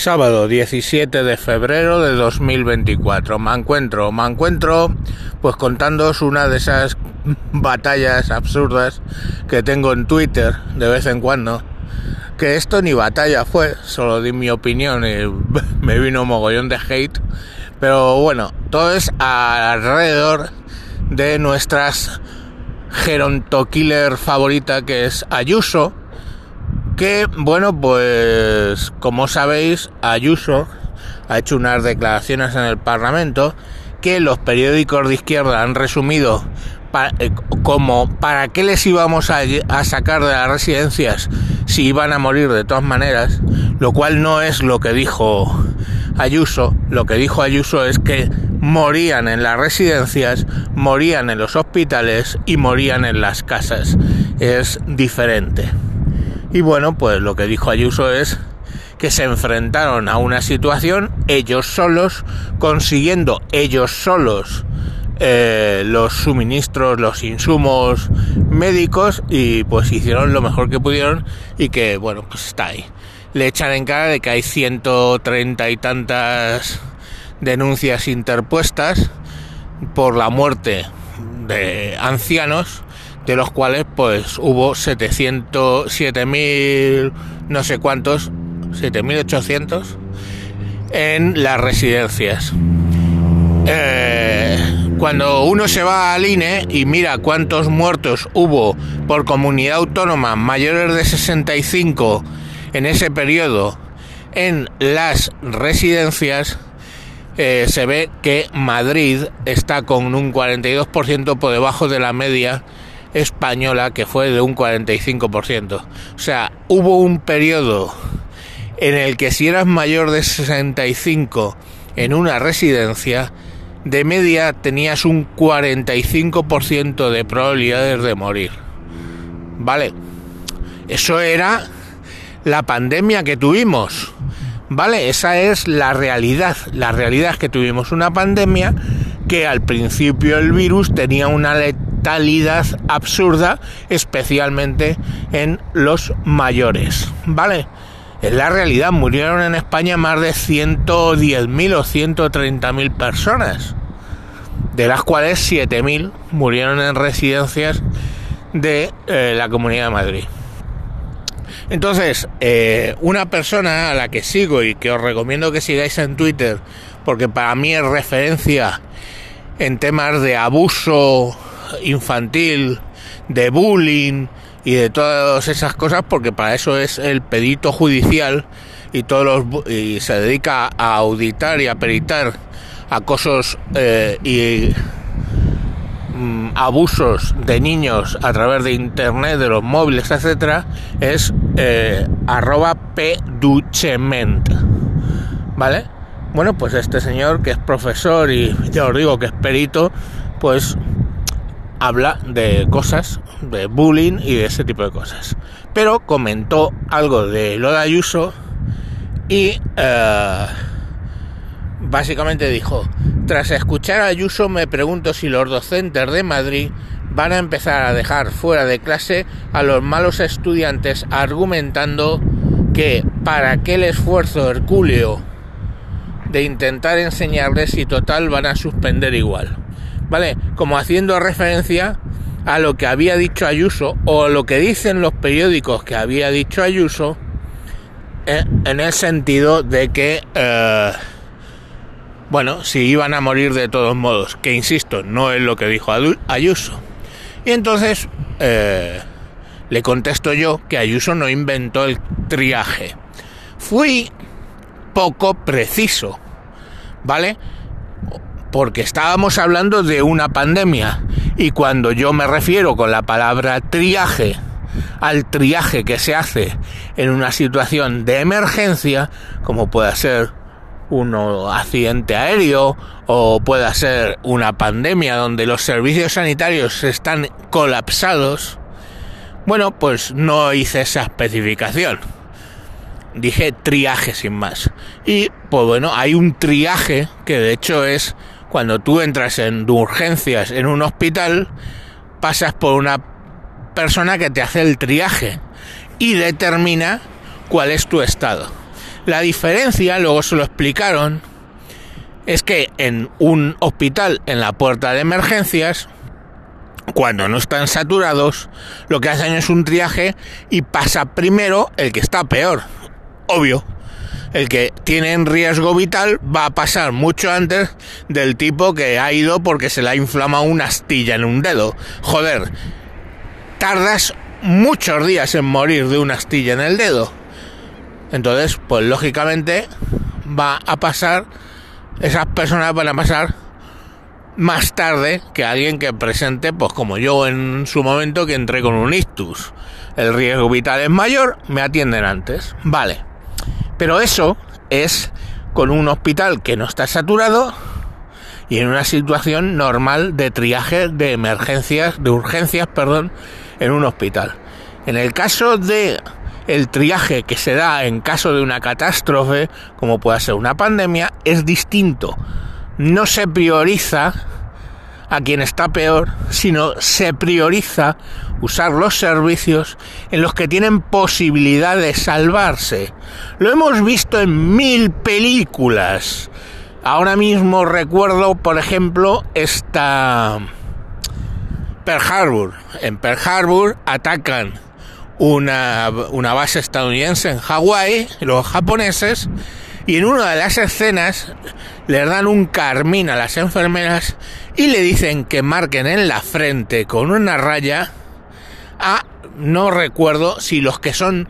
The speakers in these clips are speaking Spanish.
Sábado 17 de febrero de 2024. Me encuentro, me encuentro pues contándoos una de esas batallas absurdas que tengo en Twitter de vez en cuando. Que esto ni batalla fue, solo di mi opinión y me vino mogollón de hate. Pero bueno, todo es alrededor de nuestras gerontokiller favorita que es Ayuso que, bueno, pues como sabéis, Ayuso ha hecho unas declaraciones en el Parlamento que los periódicos de izquierda han resumido eh, como para qué les íbamos a, a, sacar de las residencias si iban a morir de todas maneras, lo cual no es lo que dijo Ayuso. Lo que dijo Ayuso es que morían en las residencias, morían en los hospitales y morían en las casas. Es diferente. Y bueno, pues lo que dijo Ayuso es que se enfrentaron a una situación ellos solos, consiguiendo ellos solos eh, los suministros, los insumos médicos y pues hicieron lo mejor que pudieron y que bueno, pues está ahí. Le echan en cara de que hay 130 y tantas denuncias interpuestas por la muerte de ancianos de los cuales pues hubo 700, 7000, no sé cuántos, 7800 en las residencias. Eh, cuando uno se va al INE y mira cuántos muertos hubo por comunidad autónoma mayores de 65 en ese periodo en las residencias, eh, se ve que Madrid está con un 42% por debajo de la media española que fue de un 45%. O sea, hubo un periodo en el que si eras mayor de 65 en una residencia, de media tenías un 45% de probabilidades de morir. ¿Vale? Eso era la pandemia que tuvimos. ¿Vale? Esa es la realidad. La realidad es que tuvimos una pandemia que al principio el virus tenía una letalidad absurda, especialmente en los mayores. ¿Vale? En la realidad murieron en España más de 110.000 o 130.000 personas, de las cuales 7.000 murieron en residencias de eh, la Comunidad de Madrid. Entonces, eh, una persona a la que sigo y que os recomiendo que sigáis en Twitter, porque para mí es referencia en temas de abuso infantil, de bullying y de todas esas cosas, porque para eso es el pedito judicial y todos los y se dedica a auditar y a peritar acosos eh, y mm, abusos de niños a través de internet, de los móviles, etcétera, es eh, arroba peduchement, ¿vale? Bueno, pues este señor que es profesor y ya os digo que es perito, pues habla de cosas, de bullying y de ese tipo de cosas. Pero comentó algo de lo de Ayuso y eh, básicamente dijo, tras escuchar a Ayuso me pregunto si los docentes de Madrid van a empezar a dejar fuera de clase a los malos estudiantes argumentando que para qué el esfuerzo hercúleo de intentar enseñarles y total van a suspender igual. ¿Vale? Como haciendo referencia a lo que había dicho Ayuso o lo que dicen los periódicos que había dicho Ayuso eh, en el sentido de que, eh, bueno, si iban a morir de todos modos, que insisto, no es lo que dijo Ayuso. Y entonces eh, le contesto yo que Ayuso no inventó el triaje. Fui poco preciso, ¿vale? Porque estábamos hablando de una pandemia y cuando yo me refiero con la palabra triaje al triaje que se hace en una situación de emergencia, como pueda ser un accidente aéreo o pueda ser una pandemia donde los servicios sanitarios están colapsados, bueno, pues no hice esa especificación dije triaje sin más. Y pues bueno, hay un triaje que de hecho es cuando tú entras en urgencias en un hospital, pasas por una persona que te hace el triaje y determina cuál es tu estado. La diferencia, luego se lo explicaron, es que en un hospital en la puerta de emergencias, cuando no están saturados, lo que hacen es un triaje y pasa primero el que está peor. Obvio. El que tiene en riesgo vital va a pasar mucho antes del tipo que ha ido porque se le ha inflamado una astilla en un dedo. Joder, tardas muchos días en morir de una astilla en el dedo. Entonces, pues lógicamente va a pasar, esas personas van a pasar más tarde que alguien que presente, pues como yo en su momento que entré con un ictus. El riesgo vital es mayor, me atienden antes. Vale. Pero eso es con un hospital que no está saturado y en una situación normal de triaje de emergencias, de urgencias, perdón, en un hospital. En el caso de el triaje que se da en caso de una catástrofe, como pueda ser una pandemia, es distinto. No se prioriza a quien está peor, sino se prioriza usar los servicios en los que tienen posibilidad de salvarse. Lo hemos visto en mil películas. Ahora mismo recuerdo, por ejemplo, esta Pearl Harbor. En Pearl Harbor atacan una, una base estadounidense en Hawái, los japoneses, y en una de las escenas les dan un carmín a las enfermeras y le dicen que marquen en la frente con una raya a no recuerdo si los que son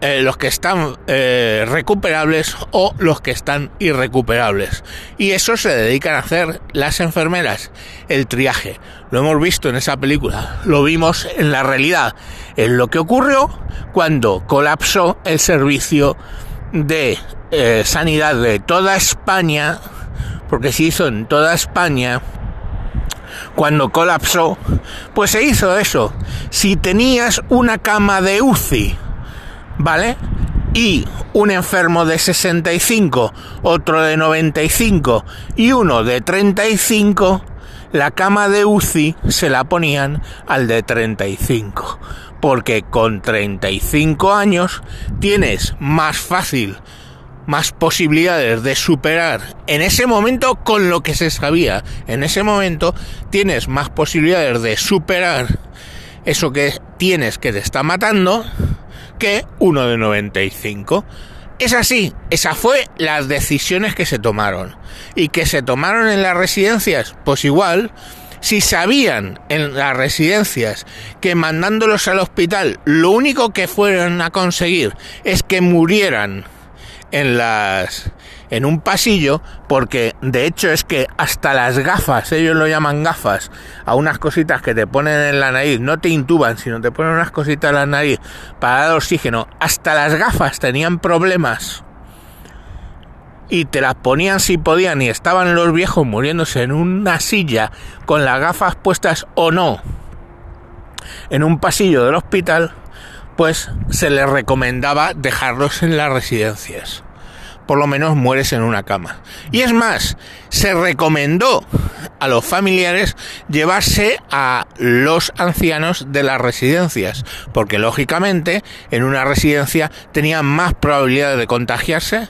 eh, los que están eh, recuperables o los que están irrecuperables. Y eso se dedican a hacer las enfermeras, el triaje. Lo hemos visto en esa película, lo vimos en la realidad, en lo que ocurrió cuando colapsó el servicio de eh, sanidad de toda España, porque se hizo en toda España, cuando colapsó, pues se hizo eso. Si tenías una cama de UCI, ¿vale? Y un enfermo de 65, otro de 95 y uno de 35, la cama de UCI se la ponían al de 35. Porque con 35 años tienes más fácil, más posibilidades de superar en ese momento con lo que se sabía. En ese momento tienes más posibilidades de superar eso que tienes que te está matando que uno de 95. Es así, esas fue las decisiones que se tomaron. ¿Y que se tomaron en las residencias? Pues igual, si sabían en las residencias que mandándolos al hospital lo único que fueron a conseguir es que murieran en las en un pasillo porque de hecho es que hasta las gafas, ellos lo llaman gafas, a unas cositas que te ponen en la nariz, no te intuban, sino te ponen unas cositas en la nariz para dar oxígeno, hasta las gafas tenían problemas. Y te las ponían si podían y estaban los viejos muriéndose en una silla con las gafas puestas o no. En un pasillo del hospital, pues se les recomendaba dejarlos en las residencias por lo menos mueres en una cama. Y es más, se recomendó a los familiares llevarse a los ancianos de las residencias, porque lógicamente en una residencia tenían más probabilidad de contagiarse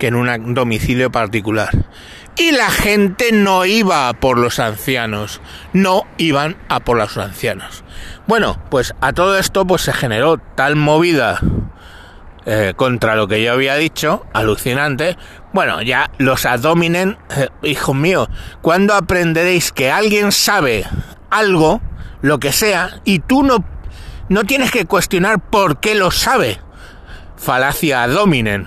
que en un domicilio particular. Y la gente no iba por los ancianos, no iban a por los ancianos. Bueno, pues a todo esto pues se generó tal movida eh, contra lo que yo había dicho, alucinante. Bueno, ya los adominen, eh, hijo mío, ¿cuándo aprenderéis que alguien sabe algo, lo que sea, y tú no, no tienes que cuestionar por qué lo sabe? Falacia dominen,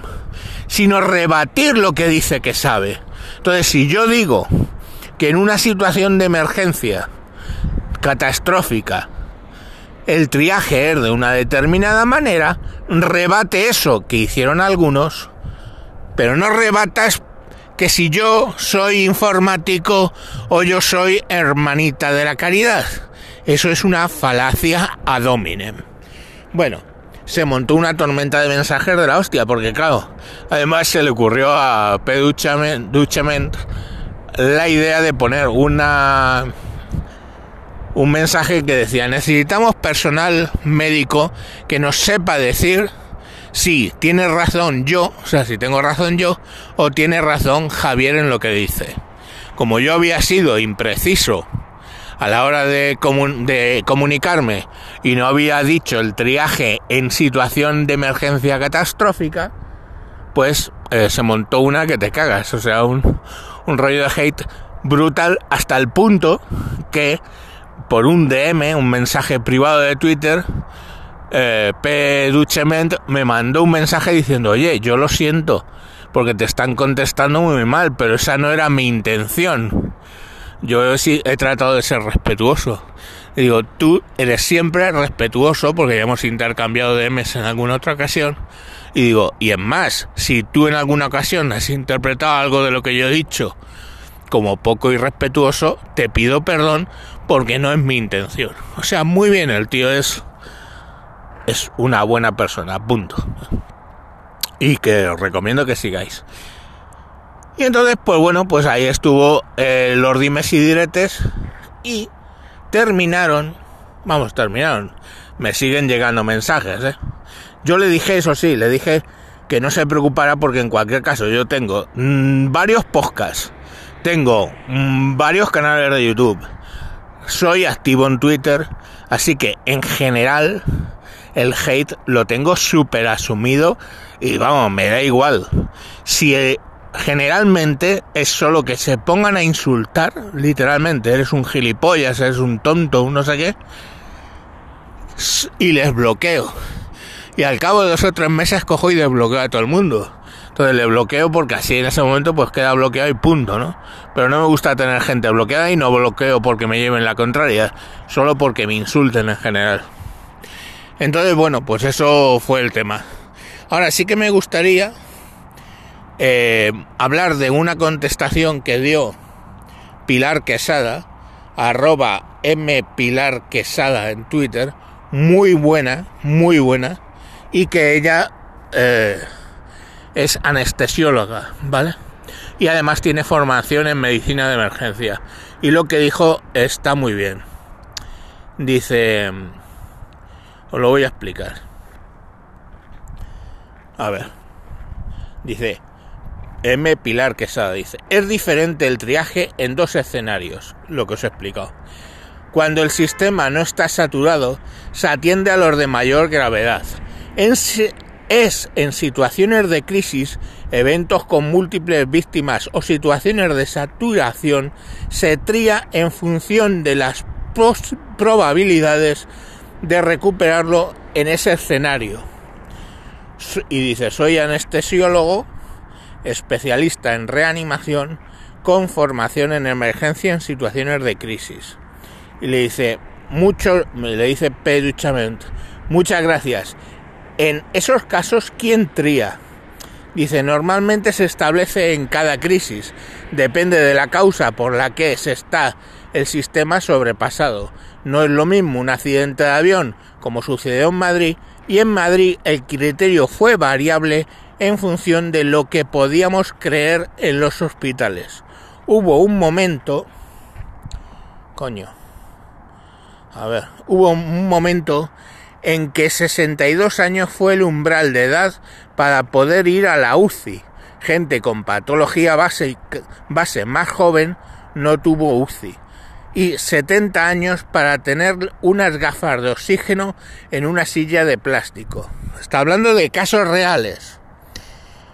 sino rebatir lo que dice que sabe. Entonces, si yo digo que en una situación de emergencia catastrófica, el triaje es de una determinada manera, rebate eso que hicieron algunos, pero no rebatas que si yo soy informático o yo soy hermanita de la caridad. Eso es una falacia ad hominem. Bueno, se montó una tormenta de mensajes de la hostia, porque claro, además se le ocurrió a P. La idea de poner una un mensaje que decía, necesitamos personal médico que nos sepa decir si tiene razón yo, o sea, si tengo razón yo, o tiene razón Javier en lo que dice. Como yo había sido impreciso a la hora de, de comunicarme y no había dicho el triaje en situación de emergencia catastrófica, pues eh, se montó una que te cagas, o sea, un, un rollo de hate brutal hasta el punto que por un DM, un mensaje privado de Twitter, eh, P. Duchement me mandó un mensaje diciendo, oye, yo lo siento, porque te están contestando muy mal, pero esa no era mi intención. Yo sí he tratado de ser respetuoso. Digo, tú eres siempre respetuoso, porque ya hemos intercambiado DMs en alguna otra ocasión. Y digo, y es más, si tú en alguna ocasión has interpretado algo de lo que yo he dicho como poco irrespetuoso, te pido perdón porque no es mi intención. O sea, muy bien, el tío es es una buena persona, punto. Y que os recomiendo que sigáis. Y entonces, pues bueno, pues ahí estuvo eh, los dimes y diretes y terminaron, vamos, terminaron. Me siguen llegando mensajes, ¿eh? Yo le dije, eso sí, le dije que no se preocupara porque en cualquier caso yo tengo mm, varios podcasts, tengo mm, varios canales de YouTube, soy activo en Twitter, así que en general el hate lo tengo súper asumido y vamos, me da igual. Si eh, generalmente es solo que se pongan a insultar, literalmente, eres un gilipollas, eres un tonto, un no sé qué, y les bloqueo. Y al cabo de dos o tres meses cojo y desbloqueo a todo el mundo. Entonces le bloqueo porque así en ese momento pues queda bloqueado y punto, ¿no? Pero no me gusta tener gente bloqueada y no bloqueo porque me lleven la contraria, solo porque me insulten en general. Entonces, bueno, pues eso fue el tema. Ahora sí que me gustaría eh, hablar de una contestación que dio Pilar Quesada, arroba M Pilar Quesada en Twitter, muy buena, muy buena, y que ella eh, es anestesióloga, ¿vale? Y además tiene formación en medicina de emergencia. Y lo que dijo está muy bien. Dice os lo voy a explicar. A ver. Dice M. Pilar Quesada, dice, es diferente el triaje en dos escenarios, lo que os he explicado. Cuando el sistema no está saturado, se atiende a los de mayor gravedad. es en situaciones de crisis, eventos con múltiples víctimas o situaciones de saturación, se tría en función de las probabilidades de recuperarlo en ese escenario. Y dice, soy anestesiólogo, especialista en reanimación, con formación en emergencia en situaciones de crisis. Y le dice, mucho, le dice muchas gracias. En esos casos, ¿quién tría? Dice, normalmente se establece en cada crisis, depende de la causa por la que se está el sistema sobrepasado. No es lo mismo un accidente de avión como sucedió en Madrid y en Madrid el criterio fue variable en función de lo que podíamos creer en los hospitales. Hubo un momento... Coño. A ver, hubo un momento en que 62 años fue el umbral de edad para poder ir a la UCI. Gente con patología base, más joven no tuvo UCI y 70 años para tener unas gafas de oxígeno en una silla de plástico. Está hablando de casos reales.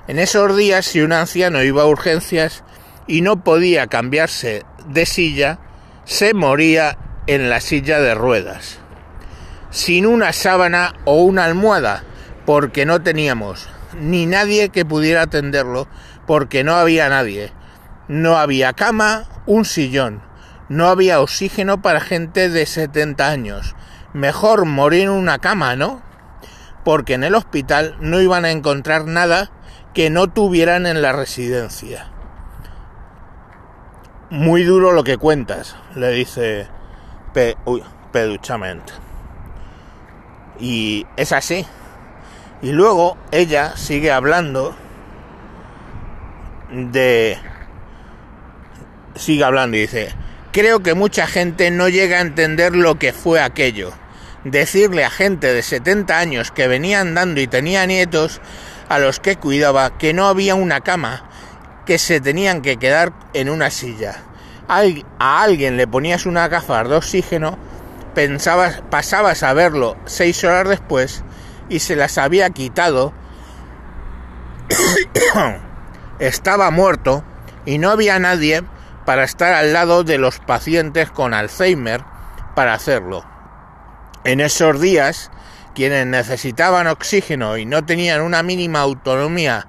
En esos días, si un anciano iba a urgencias y no podía cambiarse de silla, se moría en la silla de ruedas, sin una sábana o una almohada, porque no teníamos ni nadie que pudiera atenderlo, porque no había nadie. No había cama, un sillón, no había oxígeno para gente de 70 años. Mejor morir en una cama, ¿no? Porque en el hospital no iban a encontrar nada que no tuvieran en la residencia. Muy duro lo que cuentas, le dice Pe Peduchament. Y es así. Y luego ella sigue hablando de... Sigue hablando y dice, Creo que mucha gente no llega a entender lo que fue aquello. decirle a gente de 70 años que venía andando y tenía nietos a los que cuidaba que no había una cama, que se tenían que quedar en una silla. A alguien le ponías una gafas de oxígeno, pensabas, pasabas a verlo seis horas después y se las había quitado. Estaba muerto y no había nadie para estar al lado de los pacientes con Alzheimer para hacerlo. En esos días, quienes necesitaban oxígeno y no tenían una mínima autonomía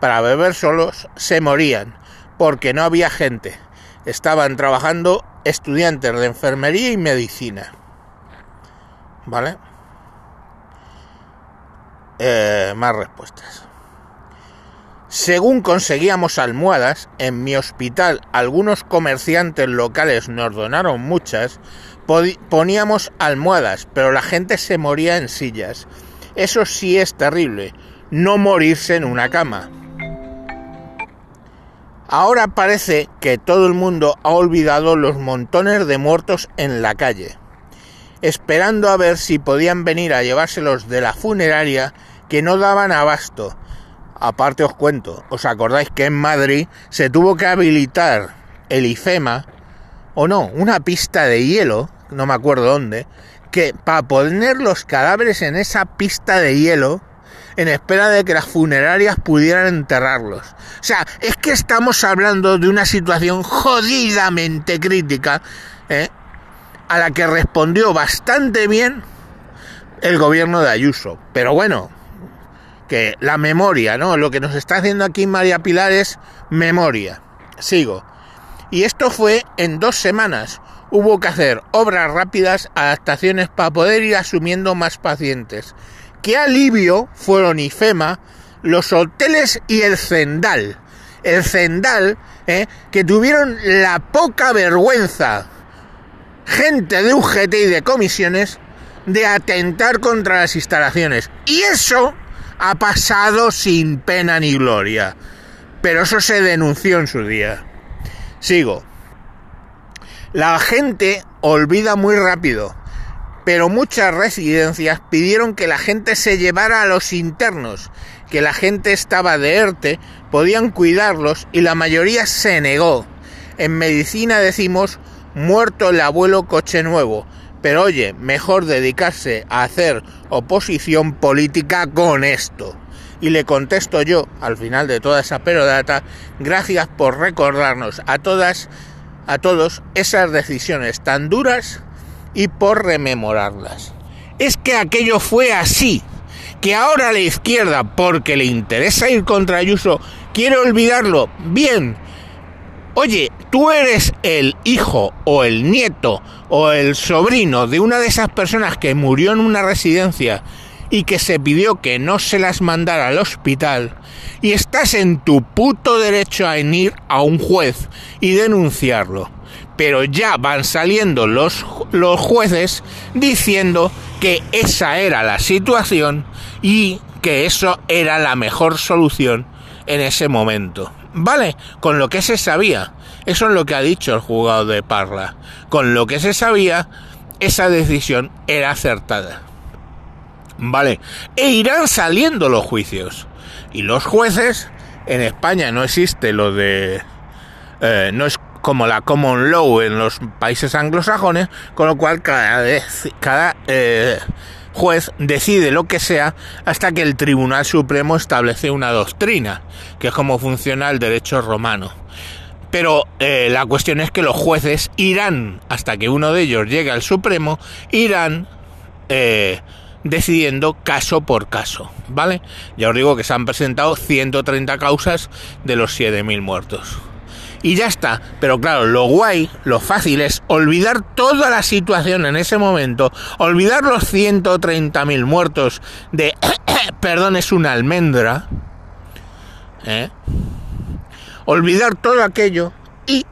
para beber solos, se morían, porque no había gente. Estaban trabajando estudiantes de enfermería y medicina. ¿Vale? Eh, más respuestas. Según conseguíamos almohadas, en mi hospital algunos comerciantes locales nos donaron muchas, poníamos almohadas, pero la gente se moría en sillas. Eso sí es terrible, no morirse en una cama. Ahora parece que todo el mundo ha olvidado los montones de muertos en la calle, esperando a ver si podían venir a llevárselos de la funeraria que no daban abasto Aparte os cuento, ¿os acordáis que en Madrid se tuvo que habilitar el IFEMA, o no, una pista de hielo, no me acuerdo dónde, que para poner los cadáveres en esa pista de hielo, en espera de que las funerarias pudieran enterrarlos. O sea, es que estamos hablando de una situación jodidamente crítica, ¿eh? a la que respondió bastante bien el gobierno de Ayuso. Pero bueno, que la memoria, ¿no? Lo que nos está haciendo aquí María Pilar es memoria. Sigo. Y esto fue en dos semanas. Hubo que hacer obras rápidas, adaptaciones para poder ir asumiendo más pacientes. Qué alivio fueron IFEMA, los hoteles y el Zendal. El Zendal, ¿eh? que tuvieron la poca vergüenza, gente de UGT y de comisiones, de atentar contra las instalaciones. Y eso ha pasado sin pena ni gloria. Pero eso se denunció en su día. Sigo. La gente olvida muy rápido, pero muchas residencias pidieron que la gente se llevara a los internos, que la gente estaba de ERTE, podían cuidarlos y la mayoría se negó. En medicina decimos muerto el abuelo coche nuevo, pero oye, mejor dedicarse a hacer oposición política con esto. Y le contesto yo, al final de toda esa perodata, gracias por recordarnos a todas, a todos esas decisiones tan duras y por rememorarlas. Es que aquello fue así, que ahora la izquierda, porque le interesa ir contra Ayuso, quiere olvidarlo. Bien, oye, tú eres el hijo o el nieto o el sobrino de una de esas personas que murió en una residencia y que se pidió que no se las mandara al hospital y estás en tu puto derecho a ir a un juez y denunciarlo. Pero ya van saliendo los, los jueces diciendo que esa era la situación y que eso era la mejor solución en ese momento. ¿Vale? Con lo que se sabía. Eso es lo que ha dicho el juzgado de Parla. Con lo que se sabía, esa decisión era acertada. ¿Vale? E irán saliendo los juicios. Y los jueces, en España no existe lo de... Eh, no es como la common law en los países anglosajones, con lo cual cada, cada eh, juez decide lo que sea hasta que el Tribunal Supremo establece una doctrina, que es como funciona el derecho romano. Pero eh, la cuestión es que los jueces irán, hasta que uno de ellos llegue al Supremo, irán decidiendo caso por caso, ¿vale? Ya os digo que se han presentado 130 causas de los 7.000 muertos y ya está. Pero claro, lo guay, lo fácil es olvidar toda la situación en ese momento, olvidar los 130.000 muertos de, perdón, es una almendra, ¿eh? olvidar todo aquello y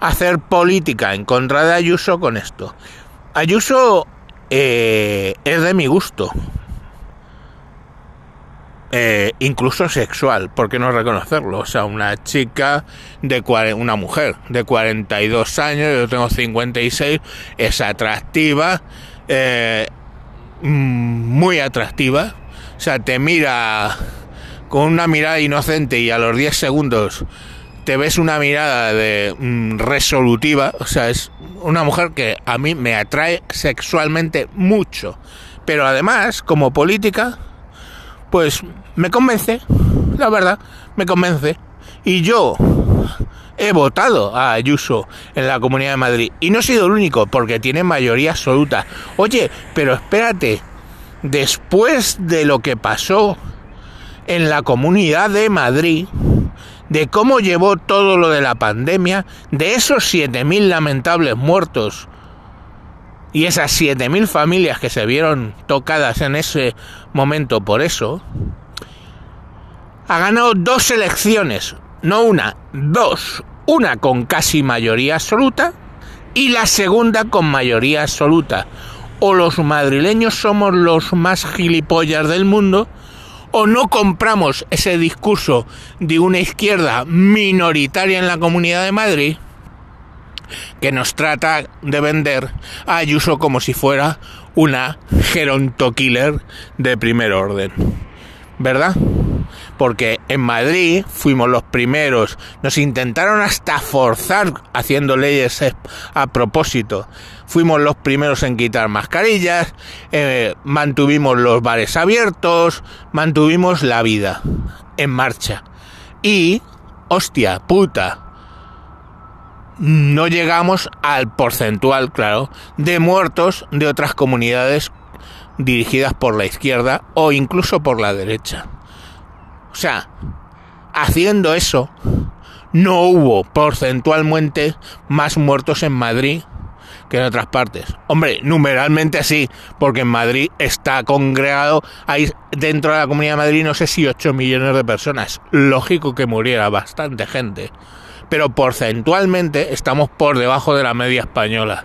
hacer política en contra de Ayuso con esto. Ayuso eh, es de mi gusto, eh, incluso sexual, ¿por qué no reconocerlo? O sea, una chica de una mujer de 42 años, yo tengo 56, es atractiva, eh, mm, muy atractiva. O sea, te mira con una mirada inocente y a los 10 segundos te ves una mirada de mm, resolutiva. O sea, es una mujer que a mí me atrae sexualmente mucho. Pero además, como política, pues me convence, la verdad, me convence. Y yo he votado a Ayuso en la Comunidad de Madrid. Y no he sido el único, porque tiene mayoría absoluta. Oye, pero espérate, después de lo que pasó en la Comunidad de Madrid, de cómo llevó todo lo de la pandemia, de esos 7.000 lamentables muertos y esas 7.000 familias que se vieron tocadas en ese momento por eso, ha ganado dos elecciones, no una, dos. Una con casi mayoría absoluta y la segunda con mayoría absoluta. O los madrileños somos los más gilipollas del mundo, o no compramos ese discurso de una izquierda minoritaria en la Comunidad de Madrid, que nos trata de vender a Ayuso como si fuera una geronto killer de primer orden. ¿Verdad? Porque en Madrid fuimos los primeros, nos intentaron hasta forzar haciendo leyes a propósito. Fuimos los primeros en quitar mascarillas, eh, mantuvimos los bares abiertos, mantuvimos la vida en marcha. Y, hostia, puta, no llegamos al porcentual, claro, de muertos de otras comunidades dirigidas por la izquierda o incluso por la derecha. O sea, haciendo eso, no hubo porcentualmente más muertos en Madrid que en otras partes. Hombre, numeralmente sí, porque en Madrid está congregado, dentro de la Comunidad de Madrid no sé si 8 millones de personas. Lógico que muriera bastante gente pero porcentualmente estamos por debajo de la media española.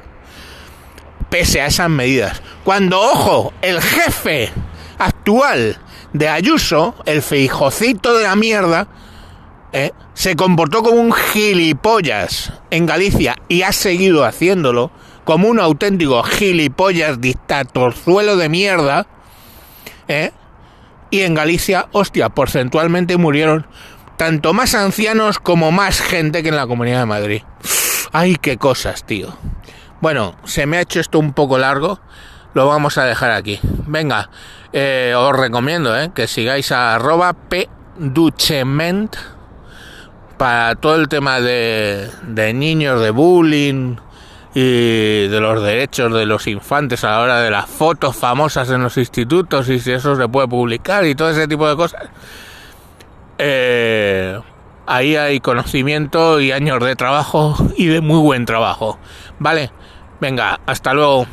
Pese a esas medidas. Cuando, ojo, el jefe actual de Ayuso, el feijocito de la mierda, ¿eh? se comportó como un gilipollas en Galicia y ha seguido haciéndolo como un auténtico gilipollas dictatorzuelo de mierda, ¿eh? y en Galicia, hostia, porcentualmente murieron tanto más ancianos como más gente que en la Comunidad de Madrid. Ay, qué cosas, tío. Bueno, se me ha hecho esto un poco largo, lo vamos a dejar aquí. Venga, eh, os recomiendo eh, que sigáis a arroba pduchement para todo el tema de, niños, de bullying y de los derechos de los infantes a la hora de las fotos famosas en los institutos y si eso se puede publicar y todo ese tipo de cosas eh, ahí hay conocimiento y años de trabajo y de muy buen trabajo. Vale, venga, hasta luego.